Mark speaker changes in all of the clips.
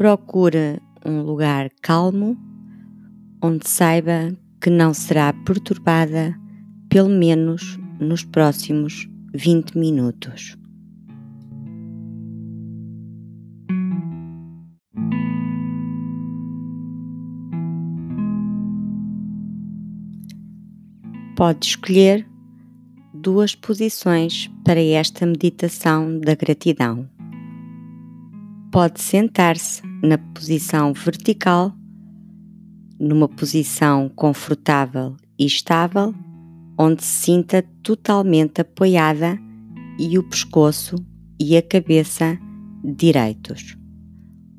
Speaker 1: Procure um lugar calmo onde saiba que não será perturbada pelo menos nos próximos 20 minutos. Pode escolher duas posições para esta meditação da gratidão. Pode sentar-se na posição vertical, numa posição confortável e estável, onde se sinta totalmente apoiada e o pescoço e a cabeça direitos.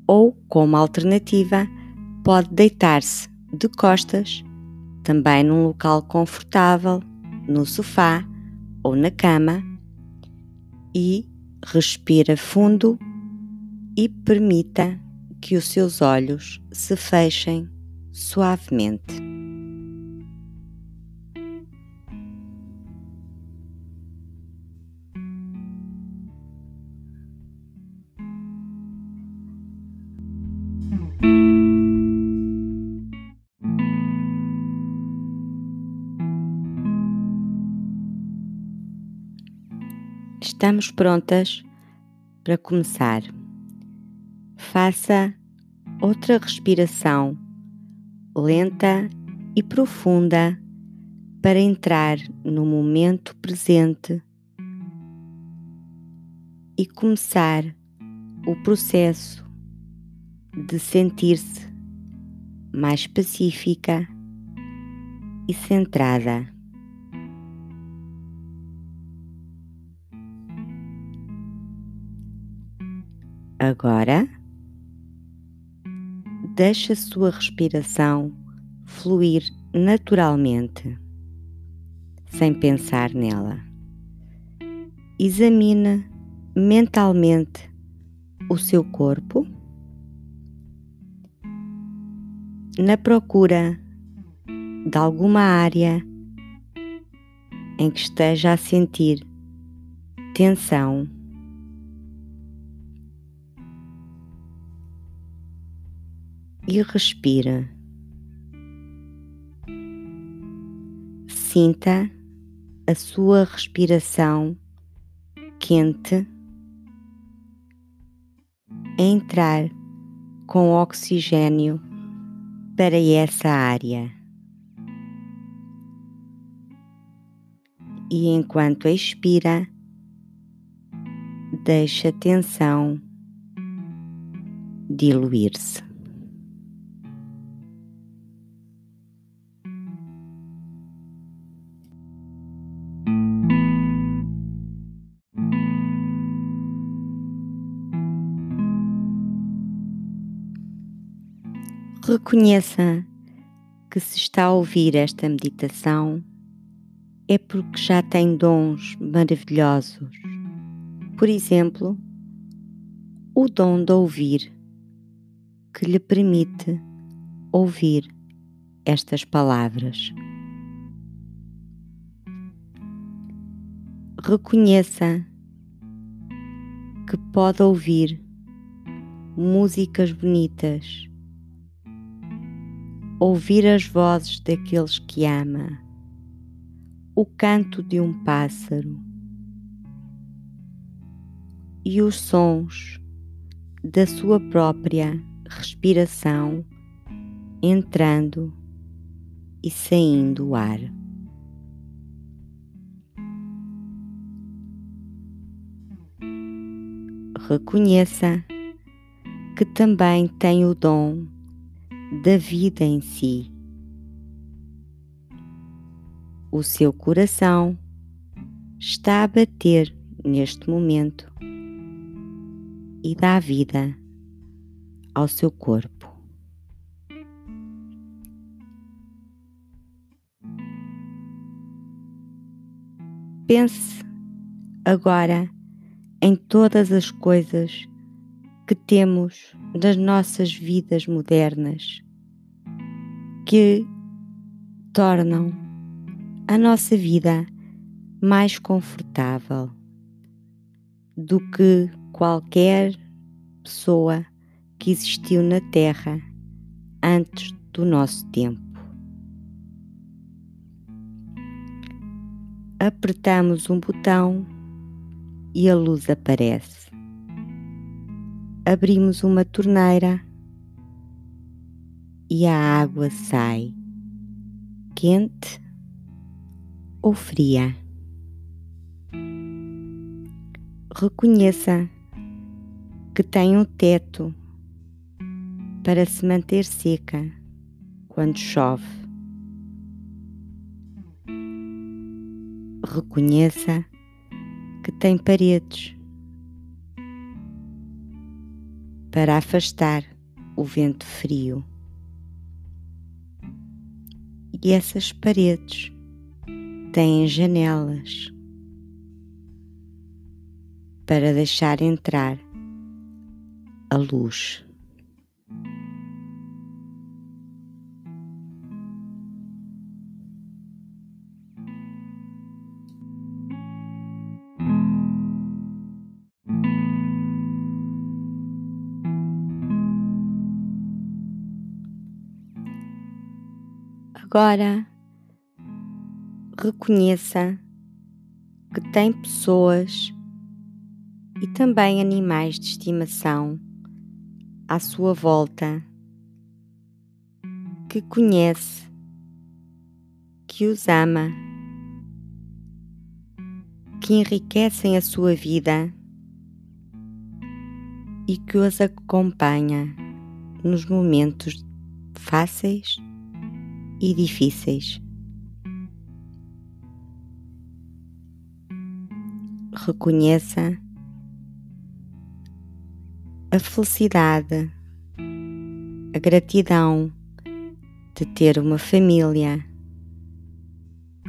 Speaker 1: Ou, como alternativa, pode deitar-se de costas, também num local confortável, no sofá ou na cama, e respira fundo e permita que os seus olhos se fechem suavemente. Estamos prontas para começar. Faça outra respiração lenta e profunda para entrar no momento presente e começar o processo de sentir-se mais pacífica e centrada. Agora, deixe a sua respiração fluir naturalmente, sem pensar nela. Examine mentalmente o seu corpo na procura de alguma área em que esteja a sentir tensão e respira. Sinta a sua respiração quente entrar com oxigênio para essa área. E enquanto expira, deixa a tensão diluir-se. Reconheça que se está a ouvir esta meditação é porque já tem dons maravilhosos. Por exemplo, o dom de ouvir, que lhe permite ouvir estas palavras. Reconheça que pode ouvir músicas bonitas ouvir as vozes daqueles que ama, o canto de um pássaro e os sons da sua própria respiração entrando e saindo o ar. Reconheça que também tem o dom da vida em si. O seu coração está a bater neste momento e dá vida ao seu corpo. Pense agora em todas as coisas que temos das nossas vidas modernas que tornam a nossa vida mais confortável do que qualquer pessoa que existiu na Terra antes do nosso tempo. Apertamos um botão e a luz aparece. Abrimos uma torneira e a água sai quente ou fria. Reconheça que tem um teto para se manter seca quando chove. Reconheça que tem paredes para afastar o vento frio. E essas paredes têm janelas para deixar entrar a luz. Agora reconheça que tem pessoas e também animais de estimação à sua volta que conhece, que os ama, que enriquecem a sua vida e que os acompanha nos momentos fáceis e difíceis. Reconheça a felicidade, a gratidão de ter uma família,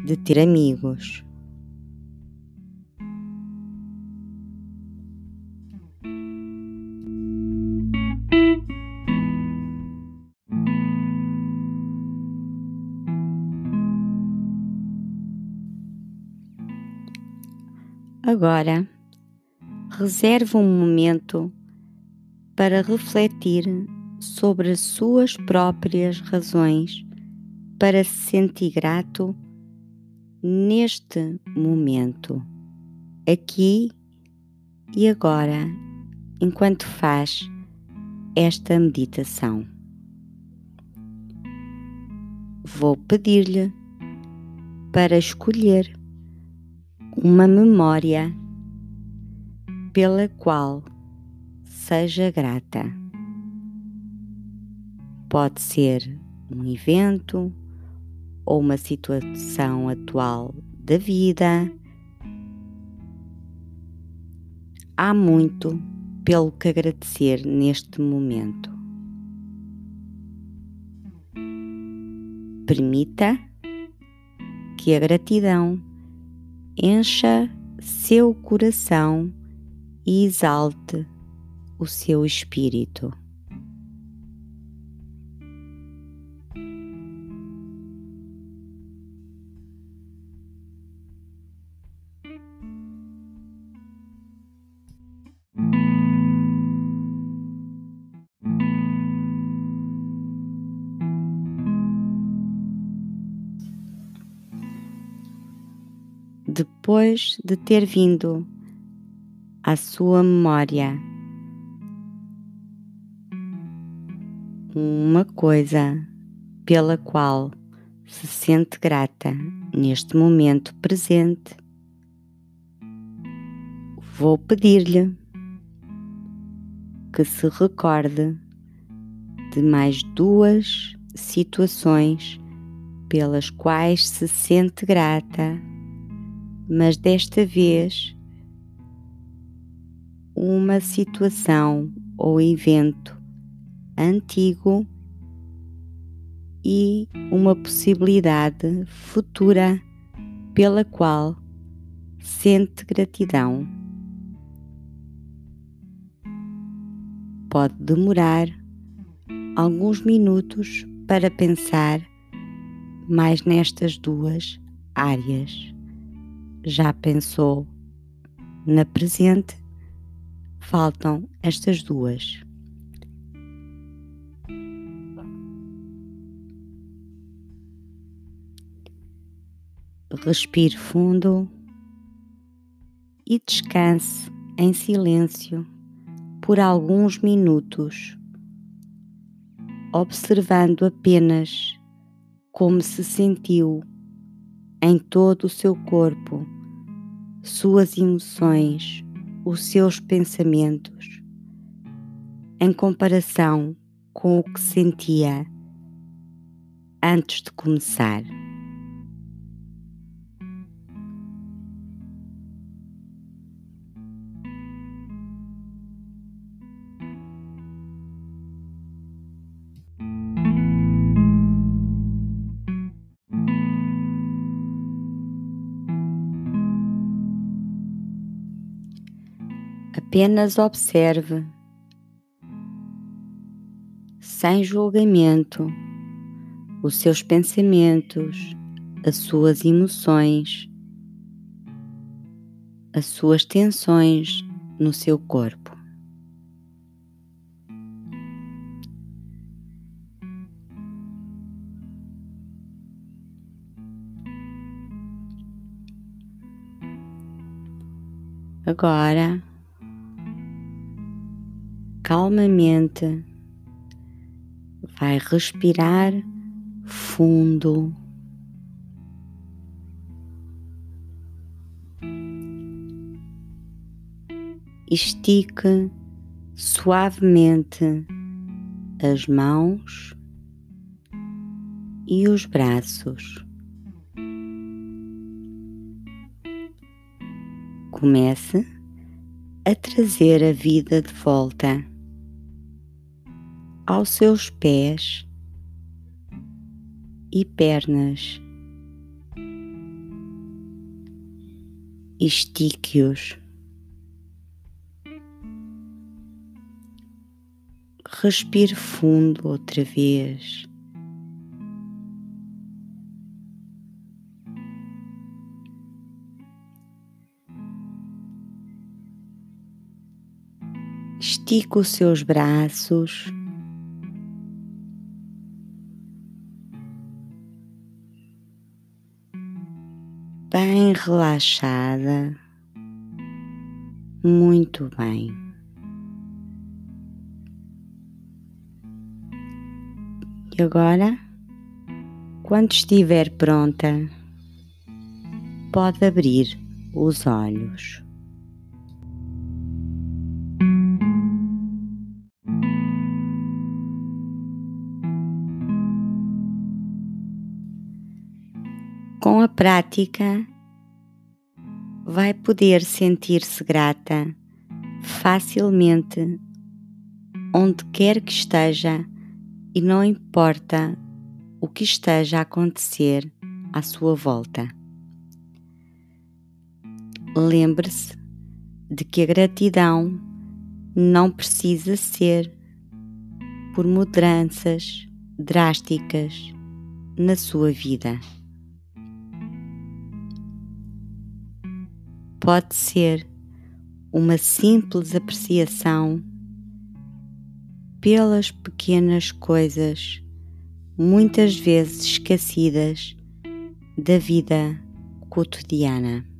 Speaker 1: de ter amigos. Agora, reserve um momento para refletir sobre as suas próprias razões para se sentir grato neste momento, aqui e agora, enquanto faz esta meditação. Vou pedir-lhe para escolher uma memória pela qual seja grata. Pode ser um evento ou uma situação atual da vida. Há muito pelo que agradecer neste momento. Permita que a gratidão encha seu coração e exalte o seu espírito. Depois de ter vindo à sua memória. Uma coisa pela qual se sente grata neste momento presente, vou pedir-lhe que se recorde de mais duas situações pelas quais se sente grata mas desta vez uma situação ou evento antigo e uma possibilidade futura pela qual sente gratidão. Pode demorar alguns minutos para pensar mais nestas duas áreas já pensou na presente, faltam estas duas. Respire fundo e descanse em silêncio por alguns minutos, observando apenas como se sentiu em todo o seu corpo suas emoções, os seus pensamentos, em comparação com o que sentia antes de começar. Apenas observe, sem julgamento, os seus pensamentos, as suas emoções, as suas tensões no seu corpo. Agora calmamente, vai respirar fundo. Estique suavemente as mãos e os braços. Comece a trazer a vida de volta aos seus pés e pernas. Estique-os. Respire fundo outra vez. Estique os seus braços relaxada, muito bem. E agora, quando estiver pronta, pode abrir os olhos. Com a prática, vai poder sentir-se grata facilmente onde quer que esteja e não importa o que esteja a acontecer à sua volta. Lembre-se de que a gratidão não precisa ser por mudanças drásticas na sua vida. Pode ser uma simples apreciação pelas pequenas coisas, muitas vezes esquecidas da vida cotidiana.